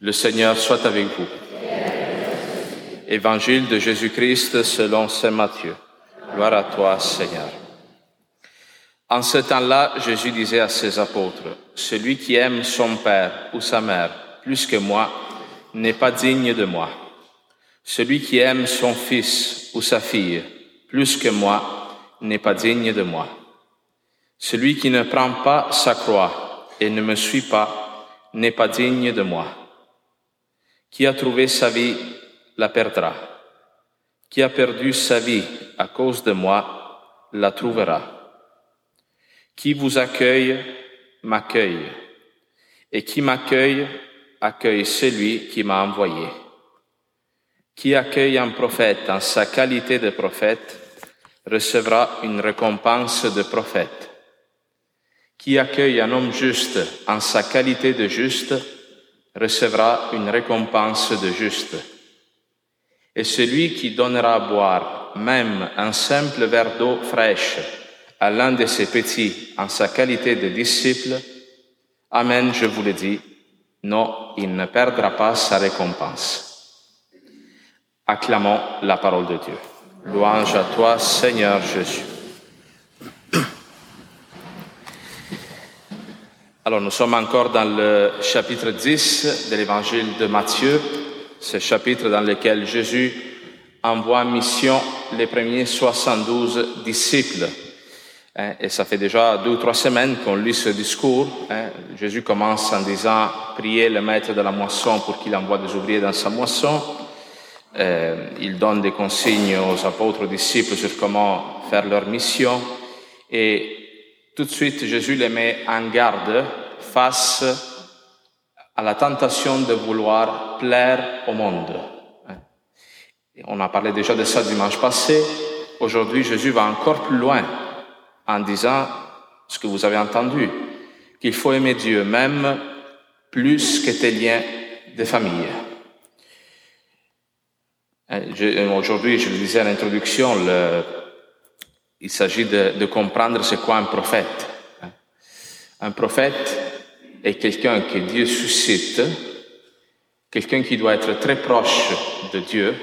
Le Seigneur soit avec vous. Évangile de Jésus-Christ selon Saint Matthieu. Gloire à toi, Seigneur. En ce temps-là, Jésus disait à ses apôtres, Celui qui aime son père ou sa mère plus que moi n'est pas digne de moi. Celui qui aime son fils ou sa fille plus que moi n'est pas digne de moi. Celui qui ne prend pas sa croix et ne me suit pas n'est pas digne de moi. Qui a trouvé sa vie la perdra. Qui a perdu sa vie à cause de moi la trouvera. Qui vous accueille m'accueille. Et qui m'accueille accueille celui qui m'a envoyé. Qui accueille un prophète en sa qualité de prophète recevra une récompense de prophète. Qui accueille un homme juste en sa qualité de juste recevra une récompense de juste. Et celui qui donnera à boire même un simple verre d'eau fraîche à l'un de ses petits en sa qualité de disciple, Amen, je vous le dis, non, il ne perdra pas sa récompense. Acclamons la parole de Dieu. Louange à toi, Seigneur Jésus. Alors nous sommes encore dans le chapitre 10 de l'évangile de Matthieu, ce chapitre dans lequel Jésus envoie en mission les premiers 72 disciples. Hein, et ça fait déjà deux ou trois semaines qu'on lit ce discours. Hein. Jésus commence en disant, priez le maître de la moisson pour qu'il envoie des ouvriers dans sa moisson. Euh, il donne des consignes aux apôtres, disciples sur comment faire leur mission. Et tout de suite, Jésus les met en garde face à la tentation de vouloir plaire au monde. on a parlé déjà de ça dimanche passé. Aujourd'hui, Jésus va encore plus loin en disant ce que vous avez entendu, qu'il faut aimer Dieu même plus que tes liens de famille. Aujourd'hui, je le disais à l'introduction, le, il s'agit de, comprendre c'est quoi un prophète. Un prophète est quelqu'un que Dieu suscite, quelqu'un qui doit être très proche de Dieu,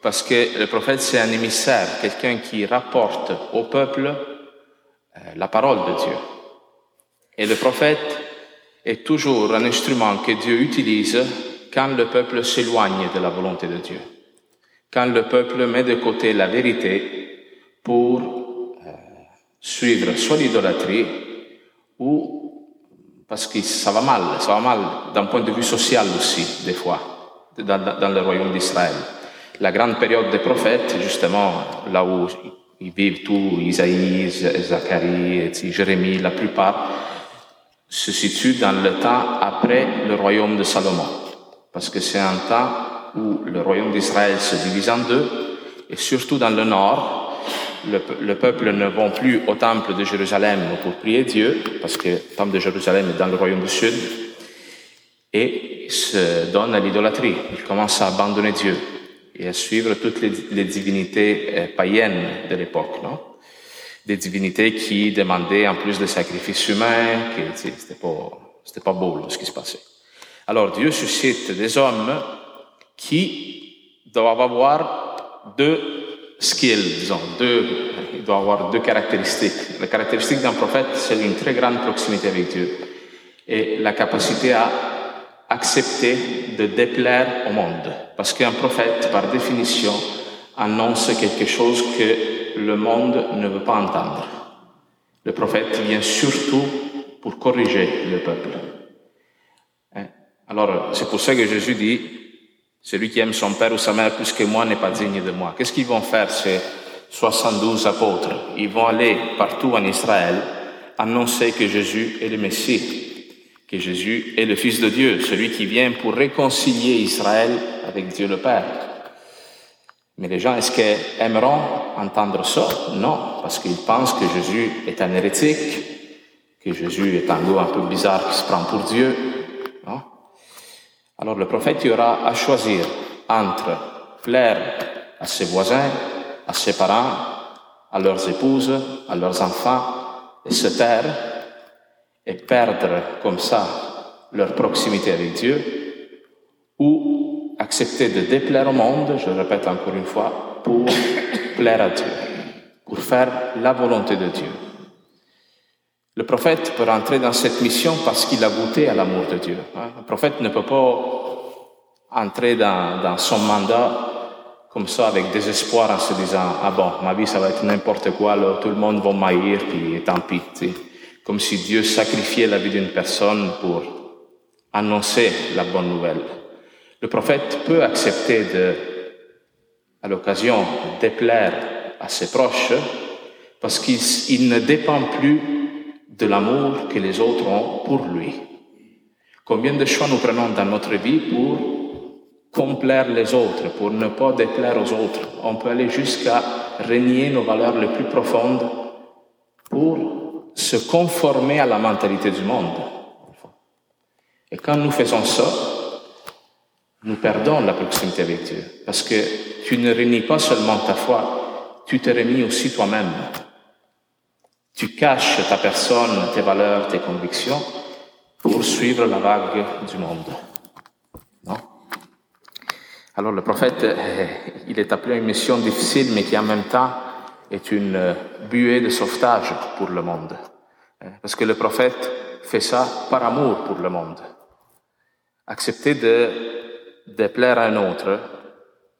parce que le prophète c'est un émissaire, quelqu'un qui rapporte au peuple euh, la parole de Dieu. Et le prophète est toujours un instrument que Dieu utilise quand le peuple s'éloigne de la volonté de Dieu, quand le peuple met de côté la vérité pour suivre soit l'idolâtrie ou parce que ça va mal, ça va mal d'un point de vue social aussi, des fois, dans, dans le royaume d'Israël. La grande période des prophètes, justement, là où ils vivent tous, Isaïe, Zacharie, Jérémie, la plupart, se situe dans le temps après le royaume de Salomon. Parce que c'est un temps où le royaume d'Israël se divise en deux, et surtout dans le nord, le, peuple ne va plus au temple de Jérusalem pour prier Dieu, parce que le temple de Jérusalem est dans le royaume du Sud, et se donne à l'idolâtrie. Il commence à abandonner Dieu et à suivre toutes les, divinités euh, païennes de l'époque, non? Des divinités qui demandaient en plus des sacrifices humains, que c'était pas, c'était pas beau ce qui se passait. Alors Dieu suscite des hommes qui doivent avoir deux skill, disons, deux, il doit avoir deux caractéristiques. La caractéristique d'un prophète, c'est une très grande proximité avec Dieu et la capacité à accepter de déplaire au monde. Parce qu'un prophète, par définition, annonce quelque chose que le monde ne veut pas entendre. Le prophète vient surtout pour corriger le peuple. Hein? Alors, c'est pour ça que Jésus dit, celui qui aime son père ou sa mère plus que moi n'est pas digne de moi. Qu'est-ce qu'ils vont faire ces 72 apôtres? Ils vont aller partout en Israël annoncer que Jésus est le Messie, que Jésus est le Fils de Dieu, celui qui vient pour réconcilier Israël avec Dieu le Père. Mais les gens, est-ce qu'ils aimeront entendre ça? Non, parce qu'ils pensent que Jésus est un hérétique, que Jésus est un loup un peu bizarre qui se prend pour Dieu, alors le prophète y aura à choisir entre plaire à ses voisins, à ses parents, à leurs épouses, à leurs enfants, et se taire et perdre comme ça leur proximité avec Dieu, ou accepter de déplaire au monde, je répète encore une fois, pour plaire à Dieu, pour faire la volonté de Dieu. Le prophète peut rentrer dans cette mission parce qu'il a goûté à l'amour de Dieu. Le prophète ne peut pas entrer dans, son mandat comme ça avec désespoir en se disant ah bon ma vie ça va être n'importe quoi là, tout le monde va m'haïr puis tant pis comme si Dieu sacrifiait la vie d'une personne pour annoncer la bonne nouvelle. Le prophète peut accepter à l'occasion de déplaire à ses proches parce qu'il ne dépend plus de l'amour que les autres ont pour lui combien de choix nous prenons dans notre vie pour complaire les autres, pour ne pas déplaire aux autres? On peut aller jusqu'à renier nos valeurs les plus profondes pour se conformer à la mentalité du monde. Et quand nous faisons ça, nous perdons la proximité avec Dieu. Parce que tu ne renies pas seulement ta foi, tu te renies aussi toi-même. Tu caches ta personne, tes valeurs, tes convictions pour suivre la vague du monde. Alors le prophète, euh, il est appelé à une mission difficile, mais qui en même temps est une euh, buée de sauvetage pour le monde. Euh, parce que le prophète fait ça par amour pour le monde. Accepter de, de plaire à un autre,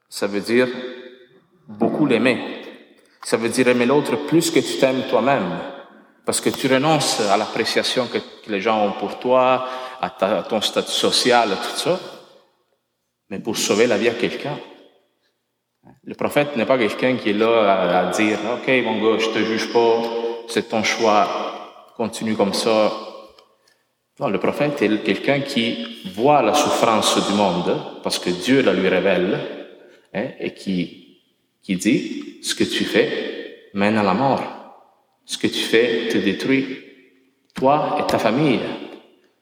ça veut dire beaucoup l'aimer. Ça veut dire aimer l'autre plus que tu t'aimes toi-même. Parce que tu renonces à l'appréciation que, les gens ont pour toi, à, à ton statut social, tout ça mais pour sauver la vie à quelqu'un. Le prophète n'est pas quelqu'un qui est là à, dire, OK, mon gars, je te juge pas, c'est ton choix, continue comme ça. Non, le prophète est quelqu'un qui voit la souffrance du monde, parce que Dieu la lui révèle, hein, et qui, qui dit, ce que tu fais mène à la mort. Ce que tu fais te détruit, toi et ta famille.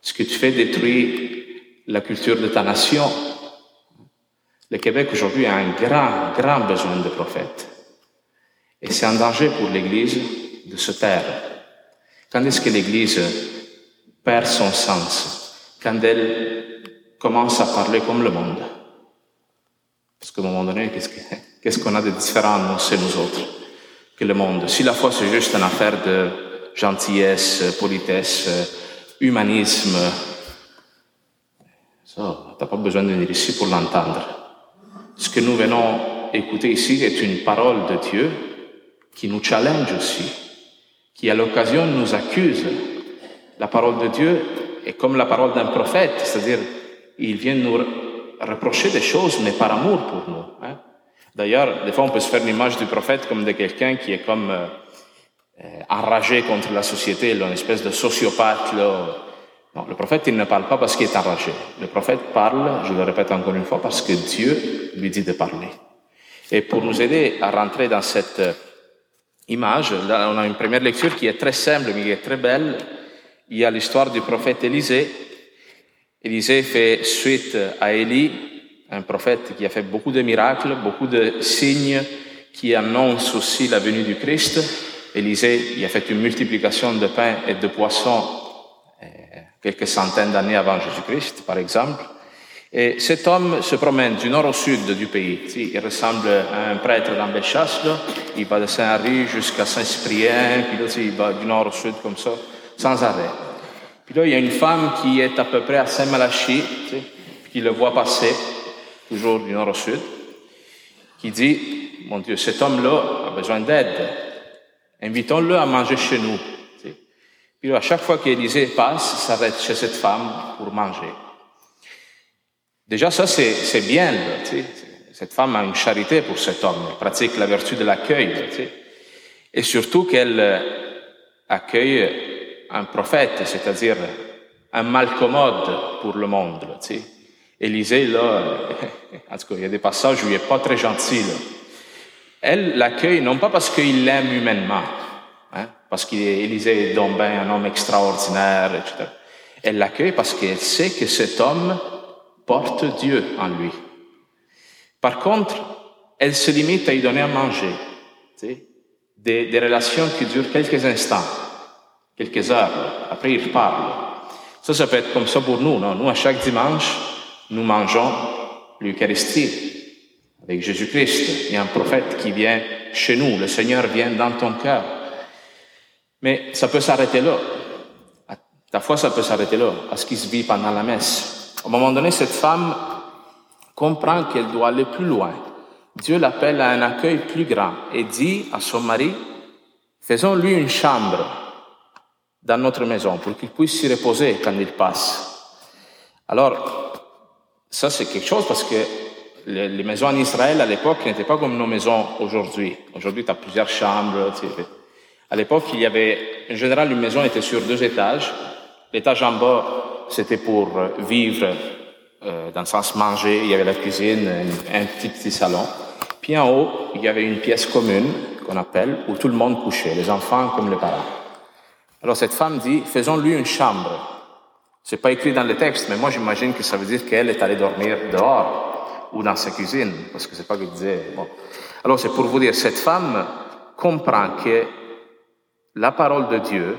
Ce que tu fais détruit la culture de ta nation, le Québec aujourd'hui a un grand, grand besoin de prophètes. Et c'est un danger pour l'Église de se taire. Quand est-ce que l'Église perd son sens? Quand elle commence à parler comme le monde? Parce qu'à un moment donné, qu'est-ce qu'on a de différent, nous, c'est nous autres, que le monde? Si la foi, c'est juste une affaire de gentillesse, politesse, humanisme, ça, t'as pas besoin de venir ici pour l'entendre. Ce que nous venons écouter ici est une parole de Dieu qui nous challenge aussi, qui à l'occasion nous accuse. La parole de Dieu est comme la parole d'un prophète, c'est-à-dire il vient nous reprocher des choses, mais par amour pour nous. D'ailleurs, des fois, on peut se faire l'image du prophète comme de quelqu'un qui est comme euh, euh, enragé contre la société, une espèce de sociopathe, là, non, le prophète, il ne parle pas parce qu'il est enragé. Le prophète parle, je le répète encore une fois, parce que Dieu lui dit de parler. Et pour nous aider à rentrer dans cette euh, image, là, on a une première lecture qui est très simple, mais qui est très belle. Il y a l'histoire du prophète Élisée. Élisée fait suite à Élie, un prophète qui a fait beaucoup de miracles, beaucoup de signes qui annoncent aussi la venue du Christ. Élisée, il a fait une multiplication de pain et de poissons quelques centaines d'années avant Jésus-Christ, par exemple. Et cet homme se promène du nord au sud du pays. Il ressemble à un prêtre dans Il va de Saint-Henri jusqu'à Saint-Cyprien, puis là, il va du nord au sud comme ça, sans arrêt. Puis là, il y a une femme qui est à peu près à Saint-Malachie, qui le voit passer, toujours du nord au sud, qui dit, mon Dieu, cet homme-là a besoin d'aide. Invitons-le à manger chez nous. Puis à chaque fois qu'Élisée passe, s'arrête chez cette femme pour manger. Déjà, ça, c'est bien. Cette femme a une charité pour cet homme. Elle pratique la vertu de l'accueil. Et surtout qu'elle euh, accueille un prophète, c'est-à-dire un malcommode pour le monde. Élisée, là, en tout cas, il y a des passages où il n'est pas très gentil. Elle l'accueille non pas parce qu'il l'aime humainement, hein, parce qu'Élisée est donc un homme extraordinaire, etc. Elle l'accueille parce qu'elle sait que cet homme porte Dieu en lui. Par contre, elle se limite à lui donner à manger. Des, relations qui durent quelques instants, quelques heures. Après, il parle. Ça, ça peut être comme ça pour nous. Non? Nous, à chaque dimanche, Nous mangeons l'Eucharistie avec Jésus-Christ. Il y a un prophète qui vient chez nous. Le Seigneur vient dans ton cœur. Mais ça peut s'arrêter là. La foi, ça peut s'arrêter là, à ce qui se vit pendant la messe. Au moment donné, cette femme comprend qu'elle doit aller plus loin. Dieu l'appelle à un accueil plus grand et dit à son mari, faisons-lui une chambre dans notre maison pour qu'il puisse s'y reposer quand il passe. Alors, ça c'est quelque chose parce que les, maisons en Israël à l'époque n'étaient pas comme nos maisons aujourd'hui. Aujourd'hui, tu as plusieurs chambres. À l'époque, il y avait, en général, une maison était sur deux étages. L'étage en bas, c'était pour vivre, euh, dans le sens manger. Il y avait la cuisine, un, petit salon. Puis en haut, il y avait une pièce commune qu'on appelle où tout le monde couchait, les enfants comme les parents. Alors cette femme dit, faisons-lui une chambre. C'est pas écrit dans le texte, mais moi j'imagine que ça veut dire qu'elle est allée dormir dehors ou dans sa cuisine, parce que c'est pas qu'il disait. Alors c'est pour vous dire, cette femme comprend que la parole de Dieu,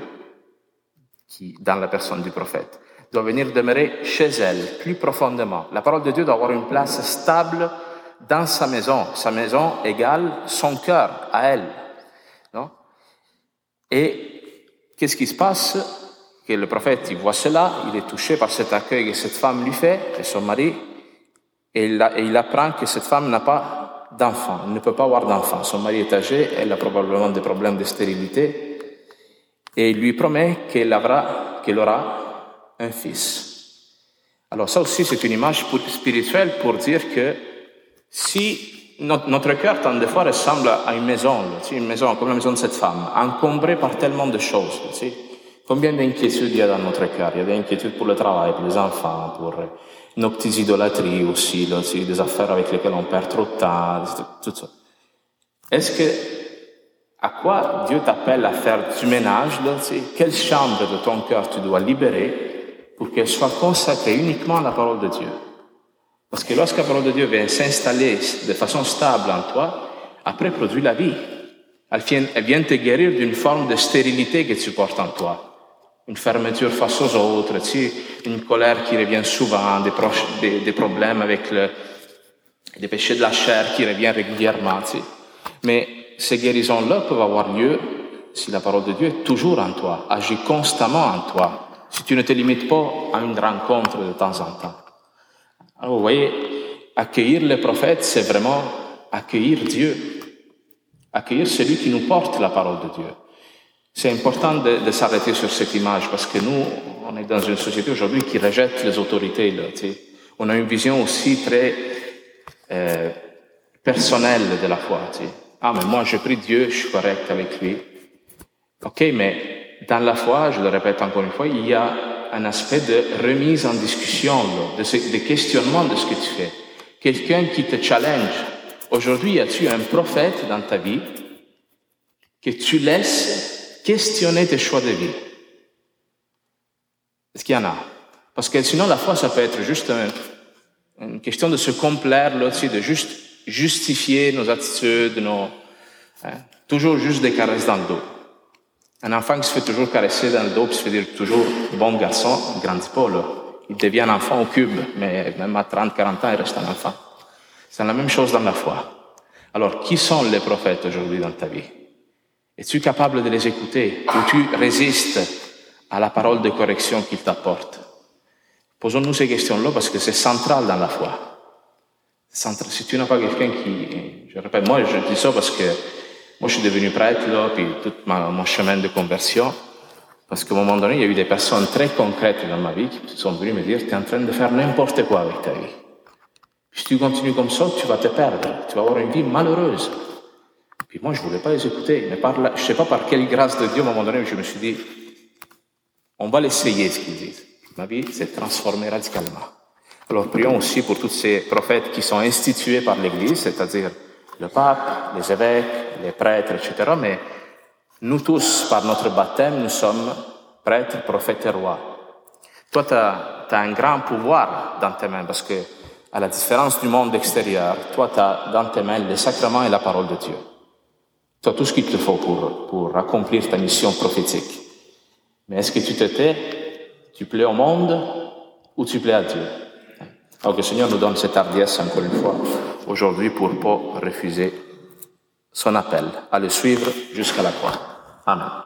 qui dans la personne du prophète, doit venir demeurer chez elle plus profondément. La parole de Dieu doit avoir une place stable dans sa maison. Sa maison égale son cœur à elle. Non? Et qu'est-ce qui se passe? Que le prophète voit cela, il est touché par cet accueil que cette femme lui fait, et son mari, et il, apprend que cette femme n'a pas d'enfant, ne peut pas avoir d'enfant. Son mari est âgé, elle a probablement des problèmes de stérilité, et il lui promet qu'elle aura, aura un fils. Alors ça aussi, c'est une image spirituelle pour dire que si notre, cœur, tant de fois, ressemble à une maison, une maison comme la maison de cette femme, encombrée par tellement de choses, Combien d'inquiétudes il y a dans notre cœur Il y a des inquiétudes pour le travail, pour les enfants, pour nos petites idolâtries aussi, des affaires avec lesquelles on perd trop de temps, tout ça. Est-ce que, à quoi Dieu t'appelle à faire du ménage Quelle chambre de ton cœur tu dois libérer pour qu'elle soit consacrée uniquement à la parole de Dieu Parce que lorsque la parole de Dieu vient s'installer de façon stable en toi, après produit la vie. Elle vient te guérir d'une forme de stérilité que tu portes en toi une fermeture face aux autres, tu une colère qui revient souvent, des, des, problèmes avec le, des péchés de la chair qui reviennent régulièrement. Tu Mais ces guérisons-là peuvent avoir lieu si la parole de Dieu est toujours en toi, agit constamment en toi, si tu ne te limites pas à une rencontre de temps en temps. Alors vous voyez, accueillir les prophètes, c'est vraiment accueillir Dieu, accueillir celui qui nous porte la parole de Dieu. C'est important de, s'arrêter sur cette image parce que nous, on est dans une société aujourd'hui qui rejette les autorités. On a une vision aussi très euh, personnelle de la foi. Ah, mais moi, je prie Dieu, je suis correct avec lui. Ok, mais dans la foi, je le répète encore une fois, il y a un aspect de remise en discussion, de, de questionnement de ce que tu fais. Quelqu'un qui te challenge. Aujourd'hui, as-tu un prophète dans ta vie que tu laisses questionner tes choix de vie. Est-ce qu'il y en a? Parce que sinon, la foi, ça peut être juste une question de se complaire, là aussi, de juste justifier nos attitudes, nos, hein, toujours juste des caresses dans le dos. Un enfant qui se fait toujours caresser dans le dos, puis se fait dire toujours bon garçon, il pas. Il devient un enfant au cube, mais même à 30, 40 ans, il reste un enfant. C'est la même chose dans la foi. Alors, qui sont les prophètes aujourd'hui dans ta vie? Es-tu capable de les écouter ou tu résistes à la parole de correction qu'ils t'apportent? Posons-nous ces questions-là parce que c'est central dans la foi. Si tu n'as pas quelqu'un qui... Je répète, moi je dis ça parce que moi je suis devenu prêtre là, puis tout mon chemin de conversion, parce qu'à un moment donné, il y a eu des personnes très concrètes dans ma vie qui sont venues me dire, tu es en train de faire n'importe quoi avec ta vie. Si tu continues comme ça, tu vas te perdre, tu vas avoir une vie malheureuse. Puis moi, je voulais pas les écouter. Mais par je sais pas par quelle grâce de Dieu, à un moment donné, je me suis dit, on va l'essayer, ce qu'ils disent. Ma vie s'est transformée radicalement. Alors, prions aussi pour tous ces prophètes qui sont institués par l'Église, c'est-à-dire le pape, les évêques, les prêtres, etc. Mais nous tous, par notre baptême, nous sommes prêtres, prophètes et rois. Toi, tu as, as, un grand pouvoir dans tes mains parce que, à la différence du monde extérieur, toi, tu as dans tes mains les sacrements et la parole de Dieu. Tu as tout ce qu'il te faut pour, pour accomplir ta mission prophétique. Mais est-ce que tu te tais, tu plais au monde ou tu plais à Dieu? Alors que le Seigneur nous donne cette hardiesse encore une fois aujourd'hui pour ne pas refuser son appel à le suivre jusqu'à la croix. Amen.